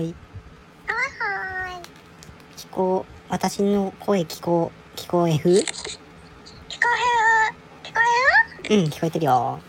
ーい。はーい。聞こう。私の声聞こう。聞こえふ聞こえふ聞こえうん、聞こえてるよ。